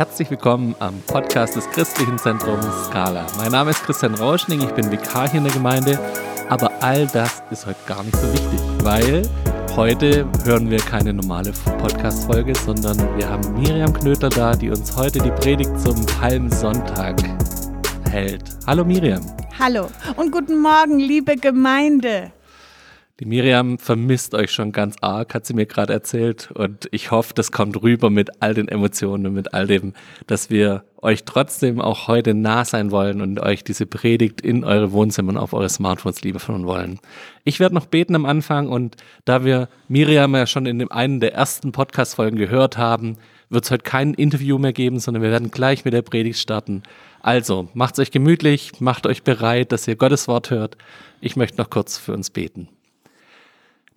Herzlich willkommen am Podcast des Christlichen Zentrums Scala. Mein Name ist Christian Rauschning, ich bin Vikar hier in der Gemeinde, aber all das ist heute gar nicht so wichtig, weil heute hören wir keine normale Podcast-Folge, sondern wir haben Miriam Knöter da, die uns heute die Predigt zum Palmsonntag hält. Hallo Miriam. Hallo und guten Morgen, liebe Gemeinde. Die Miriam vermisst euch schon ganz arg, hat sie mir gerade erzählt. Und ich hoffe, das kommt rüber mit all den Emotionen und mit all dem, dass wir euch trotzdem auch heute nah sein wollen und euch diese Predigt in eure Wohnzimmer und auf eure Smartphones liefern wollen. Ich werde noch beten am Anfang und da wir Miriam ja schon in dem einen der ersten Podcast-Folgen gehört haben, wird es heute kein Interview mehr geben, sondern wir werden gleich mit der Predigt starten. Also, macht's euch gemütlich, macht euch bereit, dass ihr Gottes Wort hört. Ich möchte noch kurz für uns beten.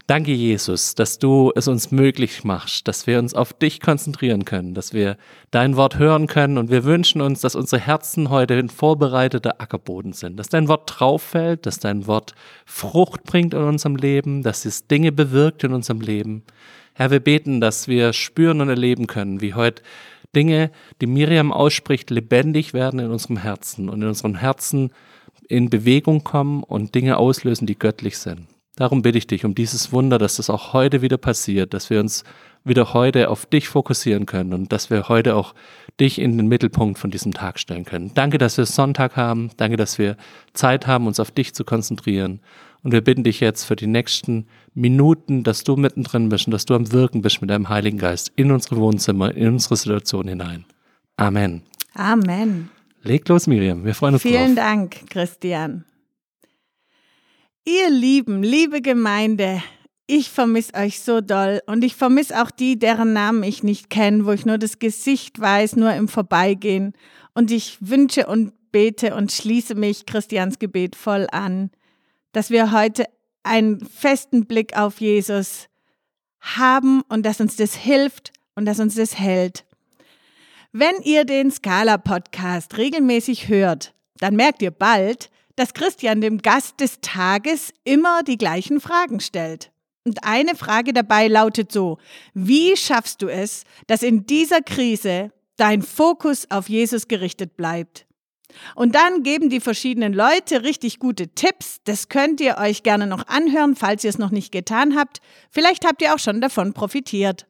Danke, Jesus, dass du es uns möglich machst, dass wir uns auf dich konzentrieren können, dass wir dein Wort hören können und wir wünschen uns, dass unsere Herzen heute ein vorbereiteter Ackerboden sind, dass dein Wort drauffällt, dass dein Wort Frucht bringt in unserem Leben, dass es Dinge bewirkt in unserem Leben. Herr, wir beten, dass wir spüren und erleben können, wie heute Dinge, die Miriam ausspricht, lebendig werden in unserem Herzen und in unserem Herzen in Bewegung kommen und Dinge auslösen, die göttlich sind. Darum bitte ich dich um dieses Wunder, dass das auch heute wieder passiert, dass wir uns wieder heute auf dich fokussieren können und dass wir heute auch dich in den Mittelpunkt von diesem Tag stellen können. Danke, dass wir Sonntag haben. Danke, dass wir Zeit haben, uns auf dich zu konzentrieren. Und wir bitten dich jetzt für die nächsten Minuten, dass du mittendrin bist und dass du am Wirken bist mit deinem Heiligen Geist in unsere Wohnzimmer, in unsere Situation hinein. Amen. Amen. Leg los, Miriam. Wir freuen uns Vielen drauf. Dank, Christian. Ihr Lieben, liebe Gemeinde, ich vermisse euch so doll und ich vermisse auch die, deren Namen ich nicht kenne, wo ich nur das Gesicht weiß, nur im Vorbeigehen. Und ich wünsche und bete und schließe mich Christians Gebet voll an, dass wir heute einen festen Blick auf Jesus haben und dass uns das hilft und dass uns das hält. Wenn ihr den Scala Podcast regelmäßig hört, dann merkt ihr bald, dass Christian dem Gast des Tages immer die gleichen Fragen stellt. Und eine Frage dabei lautet so, wie schaffst du es, dass in dieser Krise dein Fokus auf Jesus gerichtet bleibt? Und dann geben die verschiedenen Leute richtig gute Tipps. Das könnt ihr euch gerne noch anhören, falls ihr es noch nicht getan habt. Vielleicht habt ihr auch schon davon profitiert.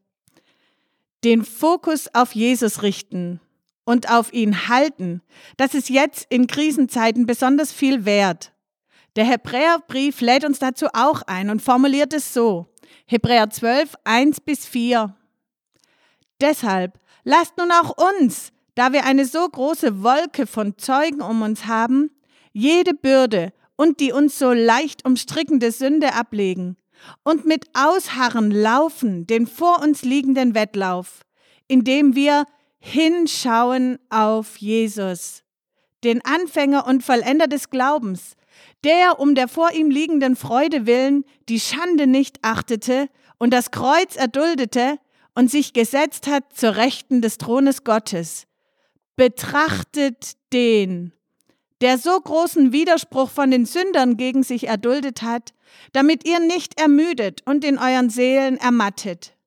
Den Fokus auf Jesus richten und auf ihn halten, das ist jetzt in Krisenzeiten besonders viel wert. Der Hebräerbrief lädt uns dazu auch ein und formuliert es so. Hebräer 12, 1 bis 4. Deshalb lasst nun auch uns, da wir eine so große Wolke von Zeugen um uns haben, jede Bürde und die uns so leicht umstrickende Sünde ablegen und mit Ausharren laufen den vor uns liegenden Wettlauf, indem wir hinschauen auf Jesus, den Anfänger und Vollender des Glaubens, der um der vor ihm liegenden Freude willen die Schande nicht achtete und das Kreuz erduldete und sich gesetzt hat zur Rechten des Thrones Gottes. Betrachtet den, der so großen Widerspruch von den Sündern gegen sich erduldet hat, damit ihr nicht ermüdet und in euren Seelen ermattet.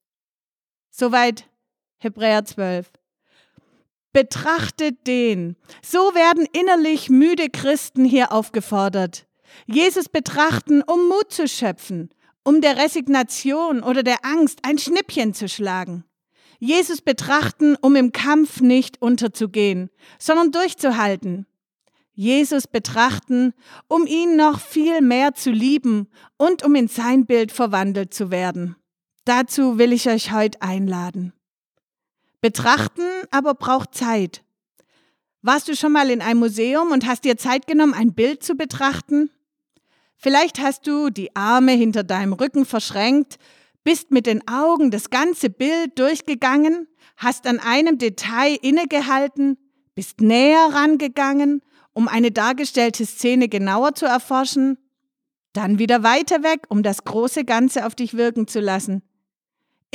Soweit Hebräer 12. Betrachtet den. So werden innerlich müde Christen hier aufgefordert. Jesus betrachten, um Mut zu schöpfen, um der Resignation oder der Angst ein Schnippchen zu schlagen. Jesus betrachten, um im Kampf nicht unterzugehen, sondern durchzuhalten. Jesus betrachten, um ihn noch viel mehr zu lieben und um in sein Bild verwandelt zu werden. Dazu will ich euch heute einladen. Betrachten aber braucht Zeit. Warst du schon mal in einem Museum und hast dir Zeit genommen, ein Bild zu betrachten? Vielleicht hast du die Arme hinter deinem Rücken verschränkt, bist mit den Augen das ganze Bild durchgegangen, hast an einem Detail innegehalten, bist näher rangegangen, um eine dargestellte Szene genauer zu erforschen, dann wieder weiter weg, um das große Ganze auf dich wirken zu lassen.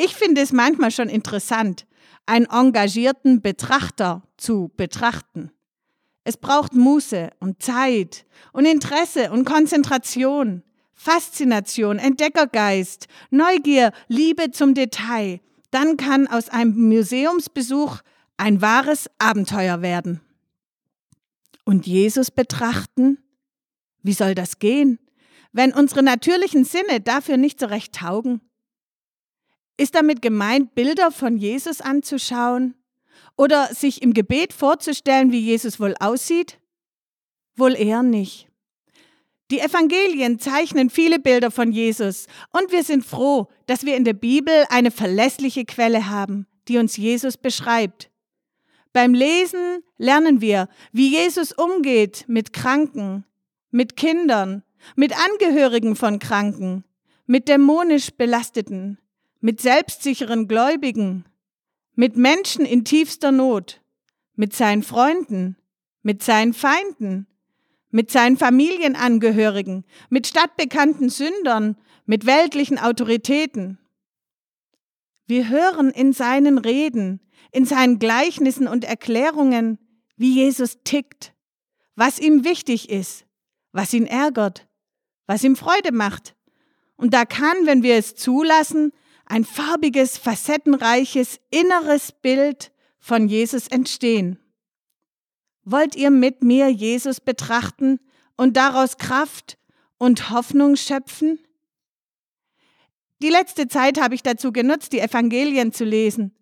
Ich finde es manchmal schon interessant, einen engagierten Betrachter zu betrachten. Es braucht Muße und Zeit und Interesse und Konzentration, Faszination, Entdeckergeist, Neugier, Liebe zum Detail. Dann kann aus einem Museumsbesuch ein wahres Abenteuer werden. Und Jesus betrachten? Wie soll das gehen, wenn unsere natürlichen Sinne dafür nicht so recht taugen? Ist damit gemeint, Bilder von Jesus anzuschauen oder sich im Gebet vorzustellen, wie Jesus wohl aussieht? Wohl eher nicht. Die Evangelien zeichnen viele Bilder von Jesus und wir sind froh, dass wir in der Bibel eine verlässliche Quelle haben, die uns Jesus beschreibt. Beim Lesen lernen wir, wie Jesus umgeht mit Kranken, mit Kindern, mit Angehörigen von Kranken, mit dämonisch Belasteten, mit selbstsicheren Gläubigen, mit Menschen in tiefster Not, mit seinen Freunden, mit seinen Feinden, mit seinen Familienangehörigen, mit stadtbekannten Sündern, mit weltlichen Autoritäten. Wir hören in seinen Reden, in seinen Gleichnissen und Erklärungen, wie Jesus tickt, was ihm wichtig ist, was ihn ärgert, was ihm Freude macht. Und da kann, wenn wir es zulassen, ein farbiges, facettenreiches, inneres Bild von Jesus entstehen. Wollt ihr mit mir Jesus betrachten und daraus Kraft und Hoffnung schöpfen? Die letzte Zeit habe ich dazu genutzt, die Evangelien zu lesen.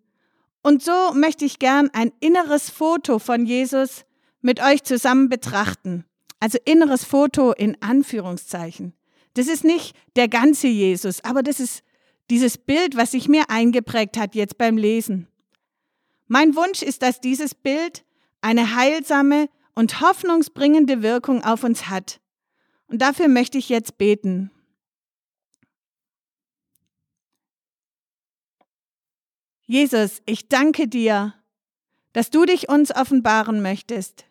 Und so möchte ich gern ein inneres Foto von Jesus mit euch zusammen betrachten. Also inneres Foto in Anführungszeichen. Das ist nicht der ganze Jesus, aber das ist dieses Bild, was sich mir eingeprägt hat jetzt beim Lesen. Mein Wunsch ist, dass dieses Bild eine heilsame und hoffnungsbringende Wirkung auf uns hat. Und dafür möchte ich jetzt beten. Jesus, ich danke dir, dass du dich uns offenbaren möchtest.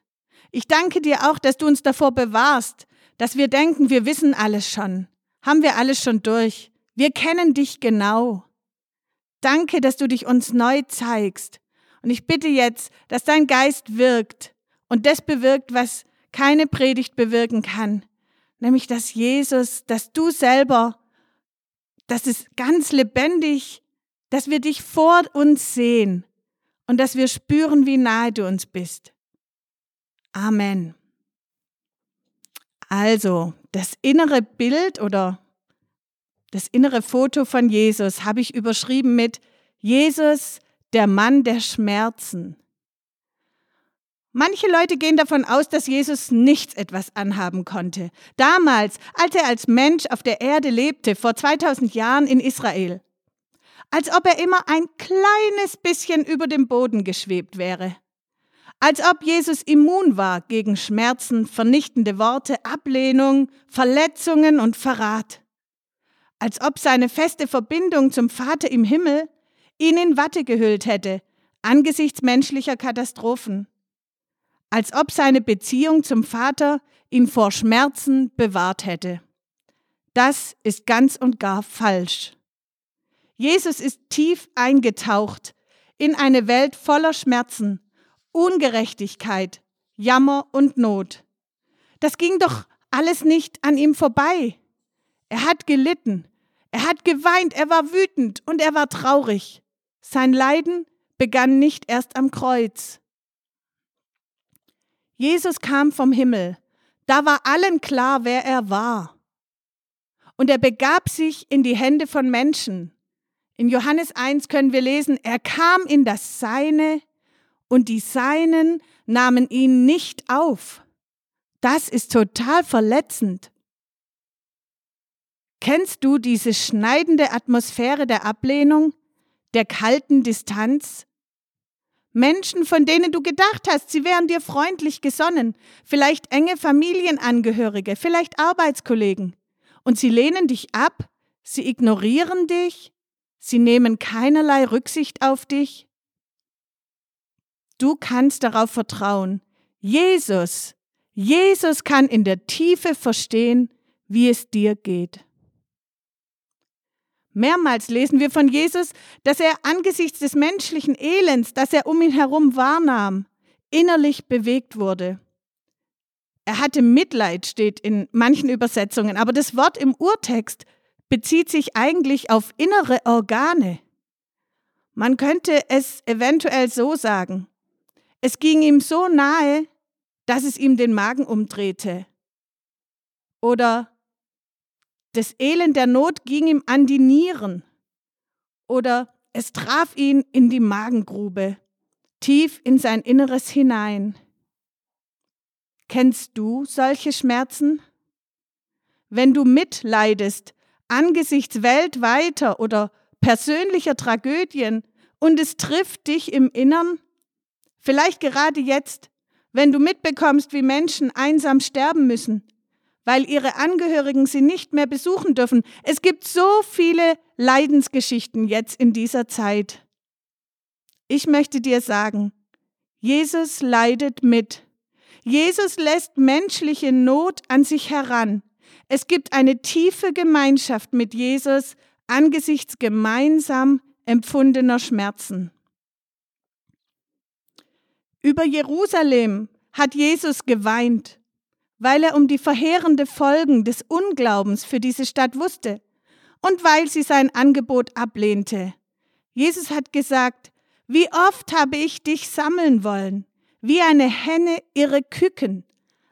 Ich danke dir auch, dass du uns davor bewahrst, dass wir denken, wir wissen alles schon. Haben wir alles schon durch. Wir kennen dich genau. Danke, dass du dich uns neu zeigst und ich bitte jetzt, dass dein Geist wirkt und das bewirkt, was keine Predigt bewirken kann. Nämlich, dass Jesus, dass du selber, dass es ganz lebendig, dass wir dich vor uns sehen und dass wir spüren, wie nahe du uns bist. Amen. Also, das innere Bild oder das innere Foto von Jesus habe ich überschrieben mit Jesus der Mann der Schmerzen. Manche Leute gehen davon aus, dass Jesus nichts etwas anhaben konnte. Damals, als er als Mensch auf der Erde lebte, vor 2000 Jahren in Israel. Als ob er immer ein kleines bisschen über dem Boden geschwebt wäre. Als ob Jesus immun war gegen Schmerzen, vernichtende Worte, Ablehnung, Verletzungen und Verrat. Als ob seine feste Verbindung zum Vater im Himmel ihn in Watte gehüllt hätte, angesichts menschlicher Katastrophen. Als ob seine Beziehung zum Vater ihn vor Schmerzen bewahrt hätte. Das ist ganz und gar falsch. Jesus ist tief eingetaucht in eine Welt voller Schmerzen, Ungerechtigkeit, Jammer und Not. Das ging doch alles nicht an ihm vorbei. Er hat gelitten, er hat geweint, er war wütend und er war traurig. Sein Leiden begann nicht erst am Kreuz. Jesus kam vom Himmel. Da war allen klar, wer er war. Und er begab sich in die Hände von Menschen. In Johannes 1 können wir lesen, er kam in das Seine und die Seinen nahmen ihn nicht auf. Das ist total verletzend. Kennst du diese schneidende Atmosphäre der Ablehnung, der kalten Distanz? Menschen, von denen du gedacht hast, sie wären dir freundlich gesonnen, vielleicht enge Familienangehörige, vielleicht Arbeitskollegen, und sie lehnen dich ab, sie ignorieren dich, sie nehmen keinerlei Rücksicht auf dich. Du kannst darauf vertrauen, Jesus, Jesus kann in der Tiefe verstehen, wie es dir geht. Mehrmals lesen wir von Jesus, dass er angesichts des menschlichen Elends, das er um ihn herum wahrnahm, innerlich bewegt wurde. Er hatte Mitleid, steht in manchen Übersetzungen, aber das Wort im Urtext bezieht sich eigentlich auf innere Organe. Man könnte es eventuell so sagen. Es ging ihm so nahe, dass es ihm den Magen umdrehte. Oder das Elend der Not ging ihm an die Nieren. Oder es traf ihn in die Magengrube, tief in sein Inneres hinein. Kennst du solche Schmerzen? Wenn du mitleidest angesichts weltweiter oder persönlicher Tragödien und es trifft dich im Innern, vielleicht gerade jetzt, wenn du mitbekommst, wie Menschen einsam sterben müssen, weil ihre Angehörigen sie nicht mehr besuchen dürfen. Es gibt so viele Leidensgeschichten jetzt in dieser Zeit. Ich möchte dir sagen, Jesus leidet mit. Jesus lässt menschliche Not an sich heran. Es gibt eine tiefe Gemeinschaft mit Jesus angesichts gemeinsam empfundener Schmerzen. Über Jerusalem hat Jesus geweint weil er um die verheerende Folgen des Unglaubens für diese Stadt wusste und weil sie sein Angebot ablehnte. Jesus hat gesagt, wie oft habe ich dich sammeln wollen, wie eine Henne ihre Küken,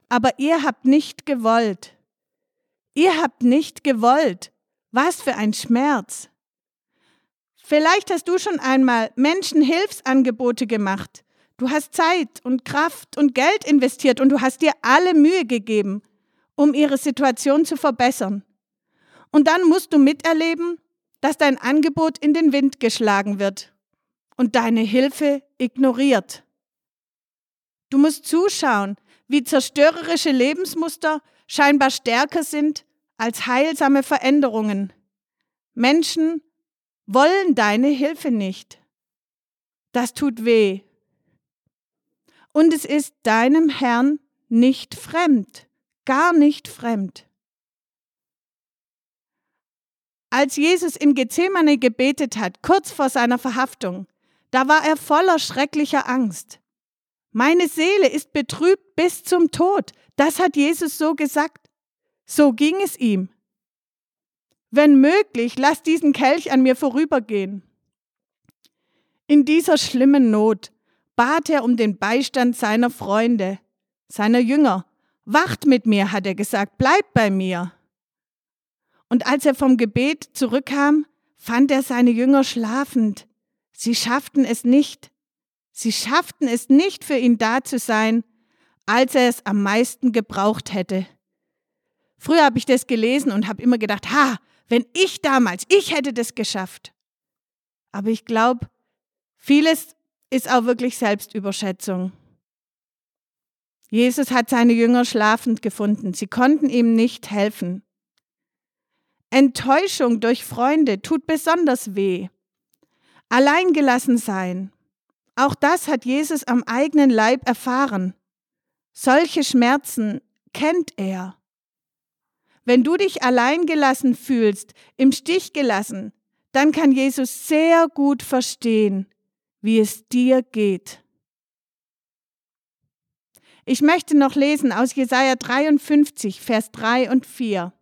aber ihr habt nicht gewollt. Ihr habt nicht gewollt. Was für ein Schmerz. Vielleicht hast du schon einmal Menschen Hilfsangebote gemacht, Du hast Zeit und Kraft und Geld investiert und du hast dir alle Mühe gegeben, um ihre Situation zu verbessern. Und dann musst du miterleben, dass dein Angebot in den Wind geschlagen wird und deine Hilfe ignoriert. Du musst zuschauen, wie zerstörerische Lebensmuster scheinbar stärker sind als heilsame Veränderungen. Menschen wollen deine Hilfe nicht. Das tut weh und es ist deinem Herrn nicht fremd, gar nicht fremd. Als Jesus in Gethsemane gebetet hat, kurz vor seiner Verhaftung, da war er voller schrecklicher Angst. Meine Seele ist betrübt bis zum Tod. Das hat Jesus so gesagt. So ging es ihm. Wenn möglich, lass diesen Kelch an mir vorübergehen. In dieser schlimmen Not bat er um den Beistand seiner Freunde, seiner Jünger. Wacht mit mir, hat er gesagt, bleibt bei mir. Und als er vom Gebet zurückkam, fand er seine Jünger schlafend. Sie schafften es nicht. Sie schafften es nicht, für ihn da zu sein, als er es am meisten gebraucht hätte. Früher habe ich das gelesen und habe immer gedacht, ha, wenn ich damals, ich hätte das geschafft. Aber ich glaube, vieles ist auch wirklich Selbstüberschätzung. Jesus hat seine Jünger schlafend gefunden. Sie konnten ihm nicht helfen. Enttäuschung durch Freunde tut besonders weh. Alleingelassen sein. Auch das hat Jesus am eigenen Leib erfahren. Solche Schmerzen kennt er. Wenn du dich alleingelassen fühlst, im Stich gelassen, dann kann Jesus sehr gut verstehen, wie es dir geht. Ich möchte noch lesen aus Jesaja 53, Vers 3 und 4.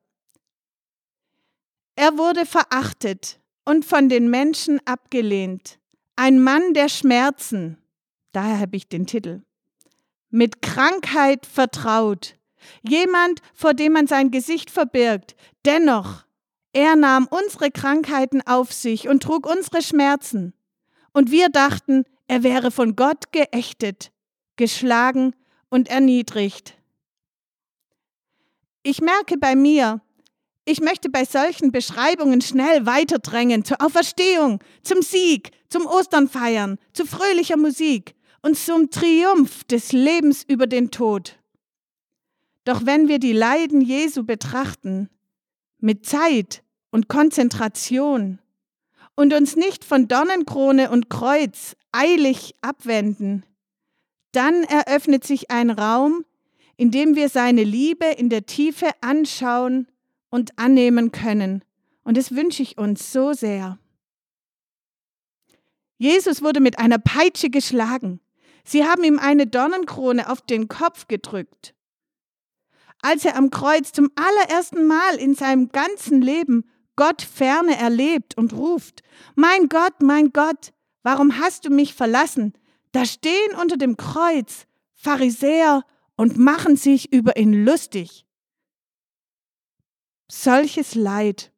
Er wurde verachtet und von den Menschen abgelehnt, ein Mann der Schmerzen, daher habe ich den Titel, mit Krankheit vertraut, jemand, vor dem man sein Gesicht verbirgt, dennoch, er nahm unsere Krankheiten auf sich und trug unsere Schmerzen. Und wir dachten, er wäre von Gott geächtet, geschlagen und erniedrigt. Ich merke bei mir, ich möchte bei solchen Beschreibungen schnell weiterdrängen zur Auferstehung, zum Sieg, zum Osternfeiern, zu fröhlicher Musik und zum Triumph des Lebens über den Tod. Doch wenn wir die Leiden Jesu betrachten, mit Zeit und Konzentration, und uns nicht von Dornenkrone und Kreuz eilig abwenden, dann eröffnet sich ein Raum, in dem wir seine Liebe in der Tiefe anschauen und annehmen können. Und das wünsche ich uns so sehr. Jesus wurde mit einer Peitsche geschlagen. Sie haben ihm eine Dornenkrone auf den Kopf gedrückt. Als er am Kreuz zum allerersten Mal in seinem ganzen Leben Gott ferne erlebt und ruft, Mein Gott, mein Gott, warum hast du mich verlassen? Da stehen unter dem Kreuz Pharisäer und machen sich über ihn lustig. Solches Leid.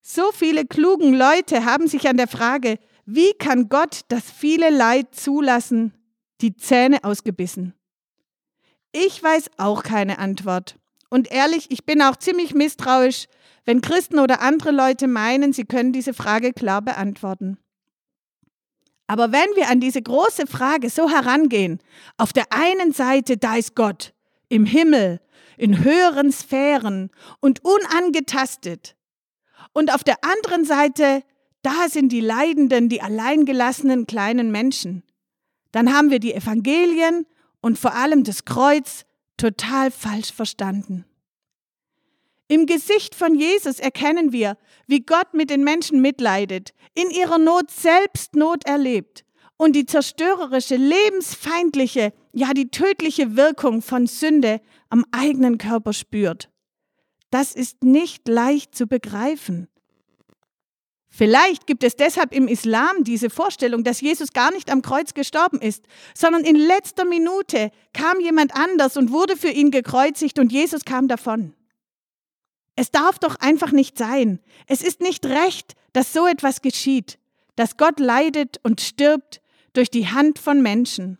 So viele klugen Leute haben sich an der Frage, wie kann Gott das viele Leid zulassen, die Zähne ausgebissen. Ich weiß auch keine Antwort. Und ehrlich, ich bin auch ziemlich misstrauisch, wenn Christen oder andere Leute meinen, sie können diese Frage klar beantworten. Aber wenn wir an diese große Frage so herangehen, auf der einen Seite, da ist Gott, im Himmel, in höheren Sphären und unangetastet. Und auf der anderen Seite, da sind die Leidenden, die alleingelassenen kleinen Menschen. Dann haben wir die Evangelien und vor allem das Kreuz total falsch verstanden. Im Gesicht von Jesus erkennen wir, wie Gott mit den Menschen mitleidet, in ihrer Not selbst Not erlebt und die zerstörerische, lebensfeindliche, ja die tödliche Wirkung von Sünde am eigenen Körper spürt. Das ist nicht leicht zu begreifen. Vielleicht gibt es deshalb im Islam diese Vorstellung, dass Jesus gar nicht am Kreuz gestorben ist, sondern in letzter Minute kam jemand anders und wurde für ihn gekreuzigt und Jesus kam davon. Es darf doch einfach nicht sein. Es ist nicht recht, dass so etwas geschieht, dass Gott leidet und stirbt durch die Hand von Menschen.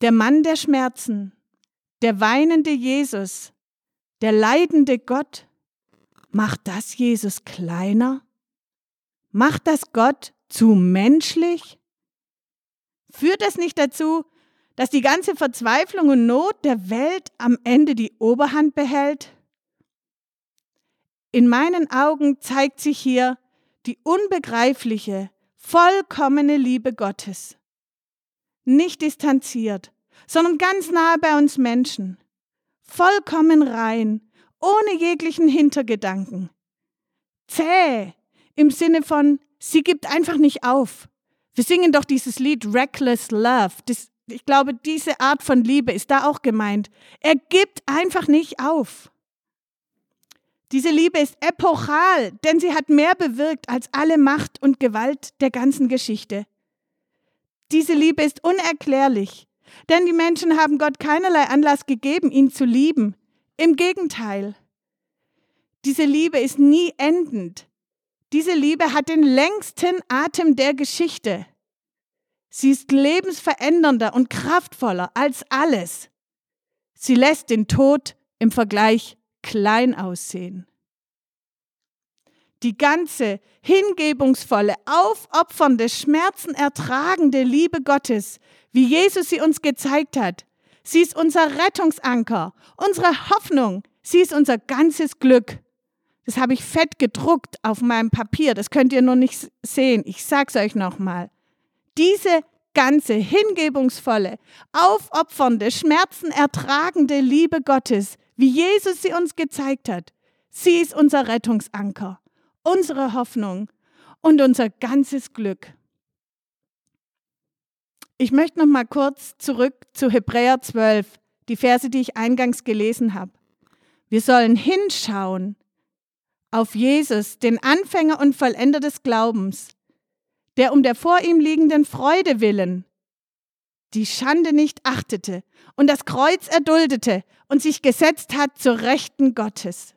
Der Mann der Schmerzen, der weinende Jesus, der leidende Gott, macht das Jesus kleiner? Macht das Gott zu menschlich? Führt das nicht dazu, dass die ganze Verzweiflung und Not der Welt am Ende die Oberhand behält? In meinen Augen zeigt sich hier die unbegreifliche, vollkommene Liebe Gottes. Nicht distanziert, sondern ganz nahe bei uns Menschen. Vollkommen rein, ohne jeglichen Hintergedanken. Zäh im Sinne von, sie gibt einfach nicht auf. Wir singen doch dieses Lied Reckless Love. Das, ich glaube, diese Art von Liebe ist da auch gemeint. Er gibt einfach nicht auf. Diese Liebe ist epochal, denn sie hat mehr bewirkt als alle Macht und Gewalt der ganzen Geschichte. Diese Liebe ist unerklärlich, denn die Menschen haben Gott keinerlei Anlass gegeben, ihn zu lieben. Im Gegenteil. Diese Liebe ist nie endend. Diese Liebe hat den längsten Atem der Geschichte. Sie ist lebensverändernder und kraftvoller als alles. Sie lässt den Tod im Vergleich klein aussehen. Die ganze hingebungsvolle, aufopfernde, schmerzenertragende Liebe Gottes, wie Jesus sie uns gezeigt hat, sie ist unser Rettungsanker, unsere Hoffnung, sie ist unser ganzes Glück. Das habe ich fett gedruckt auf meinem Papier, das könnt ihr nur nicht sehen. Ich sag's euch nochmal. Diese ganze hingebungsvolle, aufopfernde, schmerzenertragende Liebe Gottes, wie Jesus sie uns gezeigt hat. Sie ist unser Rettungsanker, unsere Hoffnung und unser ganzes Glück. Ich möchte noch mal kurz zurück zu Hebräer 12, die Verse, die ich eingangs gelesen habe. Wir sollen hinschauen auf Jesus, den Anfänger und Vollender des Glaubens, der um der vor ihm liegenden Freude willen die Schande nicht achtete und das Kreuz erduldete und sich gesetzt hat zur Rechten Gottes.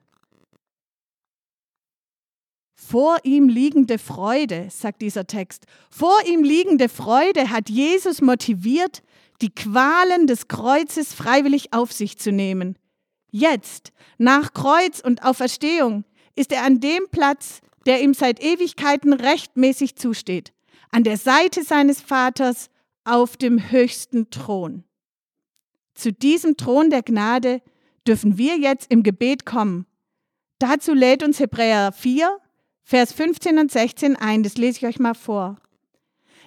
Vor ihm liegende Freude, sagt dieser Text, vor ihm liegende Freude hat Jesus motiviert, die Qualen des Kreuzes freiwillig auf sich zu nehmen. Jetzt, nach Kreuz und Auferstehung, ist er an dem Platz, der ihm seit Ewigkeiten rechtmäßig zusteht, an der Seite seines Vaters auf dem höchsten Thron. Zu diesem Thron der Gnade dürfen wir jetzt im Gebet kommen. Dazu lädt uns Hebräer 4, Vers 15 und 16 ein. Das lese ich euch mal vor.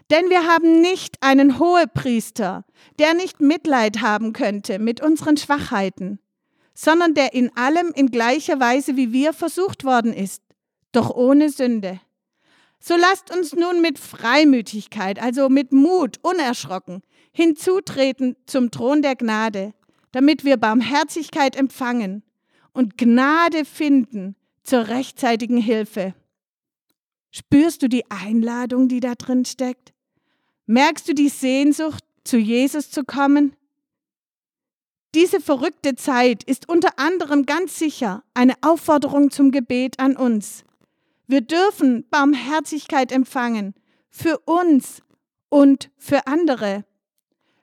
Denn wir haben nicht einen Hohepriester, der nicht Mitleid haben könnte mit unseren Schwachheiten, sondern der in allem in gleicher Weise wie wir versucht worden ist, doch ohne Sünde. So lasst uns nun mit Freimütigkeit, also mit Mut, unerschrocken, hinzutreten zum Thron der Gnade, damit wir Barmherzigkeit empfangen und Gnade finden zur rechtzeitigen Hilfe. Spürst du die Einladung, die da drin steckt? Merkst du die Sehnsucht, zu Jesus zu kommen? Diese verrückte Zeit ist unter anderem ganz sicher eine Aufforderung zum Gebet an uns. Wir dürfen Barmherzigkeit empfangen für uns und für andere.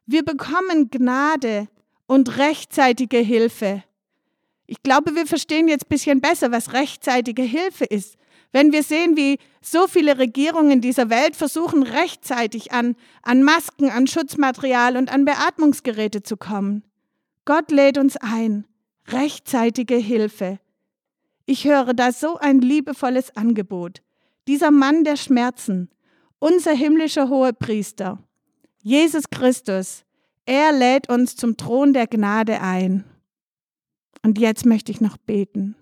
Wir bekommen Gnade und rechtzeitige Hilfe. Ich glaube, wir verstehen jetzt ein bisschen besser, was rechtzeitige Hilfe ist. Wenn wir sehen, wie so viele Regierungen dieser Welt versuchen, rechtzeitig an, an Masken, an Schutzmaterial und an Beatmungsgeräte zu kommen. Gott lädt uns ein. Rechtzeitige Hilfe. Ich höre da so ein liebevolles Angebot. Dieser Mann der Schmerzen, unser himmlischer Hohepriester, Jesus Christus, er lädt uns zum Thron der Gnade ein. Und jetzt möchte ich noch beten.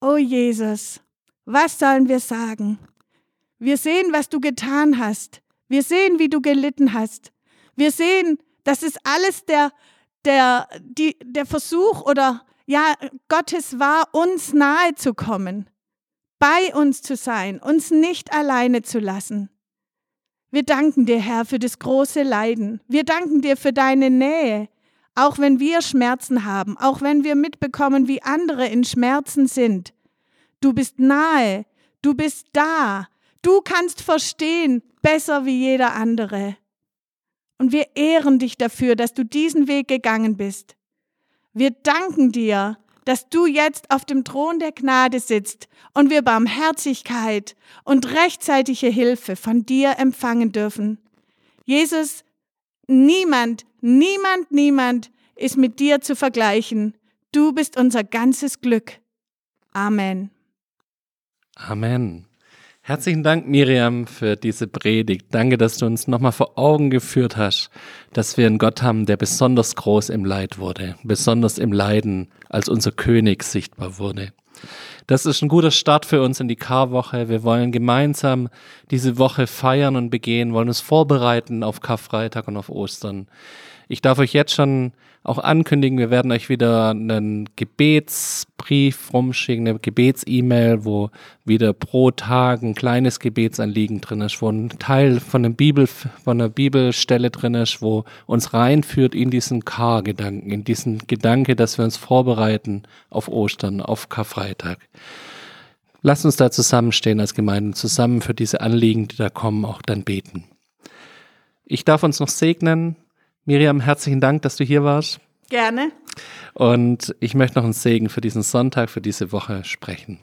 O Jesus, was sollen wir sagen? Wir sehen, was du getan hast. Wir sehen, wie du gelitten hast. Wir sehen, das ist alles der, der, die, der Versuch oder ja, Gottes war, uns nahe zu kommen, bei uns zu sein, uns nicht alleine zu lassen. Wir danken dir, Herr, für das große Leiden. Wir danken dir für deine Nähe, auch wenn wir Schmerzen haben, auch wenn wir mitbekommen, wie andere in Schmerzen sind. Du bist nahe, du bist da, du kannst verstehen, besser wie jeder andere. Und wir ehren dich dafür, dass du diesen Weg gegangen bist. Wir danken dir, dass du jetzt auf dem Thron der Gnade sitzt und wir Barmherzigkeit und rechtzeitige Hilfe von dir empfangen dürfen. Jesus, niemand, niemand, niemand ist mit dir zu vergleichen. Du bist unser ganzes Glück. Amen. Amen. Herzlichen Dank, Miriam, für diese Predigt. Danke, dass du uns nochmal vor Augen geführt hast, dass wir einen Gott haben, der besonders groß im Leid wurde, besonders im Leiden als unser König sichtbar wurde. Das ist ein guter Start für uns in die Karwoche. Wir wollen gemeinsam diese Woche feiern und begehen, wollen uns vorbereiten auf Karfreitag und auf Ostern. Ich darf euch jetzt schon auch ankündigen, wir werden euch wieder einen Gebetsbrief rumschicken, eine Gebets-E-Mail, wo wieder pro Tag ein kleines Gebetsanliegen drin ist, wo ein Teil von, einem Bibel, von einer Bibelstelle drin ist, wo uns reinführt in diesen Kar-Gedanken, in diesen Gedanke, dass wir uns vorbereiten auf Ostern, auf Karfreitag. Lasst uns da zusammenstehen als Gemeinde, zusammen für diese Anliegen, die da kommen, auch dann beten. Ich darf uns noch segnen Miriam, herzlichen Dank, dass du hier warst. Gerne. Und ich möchte noch einen Segen für diesen Sonntag, für diese Woche sprechen.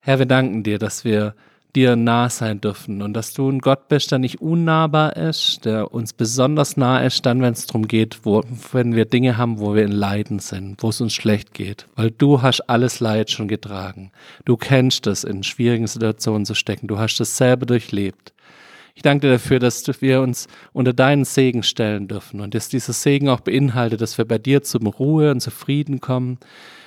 Herr, wir danken dir, dass wir dir nah sein dürfen und dass du ein Gott bist, der nicht unnahbar ist, der uns besonders nah ist, dann, wenn es darum geht, wo, wenn wir Dinge haben, wo wir in Leiden sind, wo es uns schlecht geht, weil du hast alles Leid schon getragen. Du kennst es, in schwierigen Situationen zu stecken. Du hast es selber durchlebt. Ich danke dir dafür, dass wir uns unter deinen Segen stellen dürfen und dass dieser Segen auch beinhaltet, dass wir bei dir zum Ruhe und zu Frieden kommen,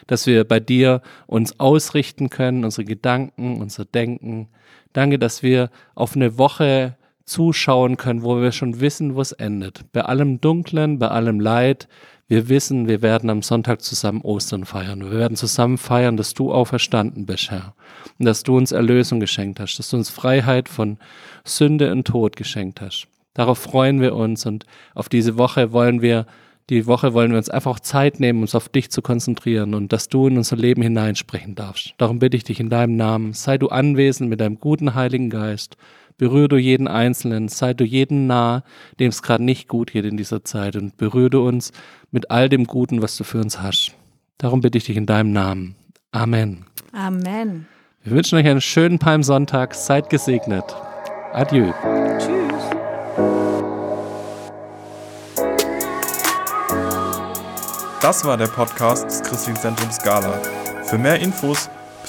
dass wir bei dir uns ausrichten können, unsere Gedanken, unser Denken. Danke, dass wir auf eine Woche zuschauen können, wo wir schon wissen, wo es endet. Bei allem Dunklen, bei allem Leid, wir wissen, wir werden am Sonntag zusammen Ostern feiern. Wir werden zusammen feiern, dass du auferstanden bist, Herr. Und dass du uns Erlösung geschenkt hast, dass du uns Freiheit von Sünde und Tod geschenkt hast. Darauf freuen wir uns und auf diese Woche wollen wir, die Woche wollen wir uns einfach Zeit nehmen, uns auf dich zu konzentrieren und dass du in unser Leben hineinsprechen darfst. Darum bitte ich dich in deinem Namen, sei du anwesend mit deinem guten Heiligen Geist Berühre du jeden Einzelnen, sei du jeden nah, dem es gerade nicht gut geht in dieser Zeit und berühre du uns mit all dem Guten, was du für uns hast. Darum bitte ich dich in deinem Namen. Amen. Amen. Wir wünschen euch einen schönen Palmsonntag. Seid gesegnet. Adieu. Tschüss. Das war der Podcast des Christlichen Zentrums Scala. Für mehr Infos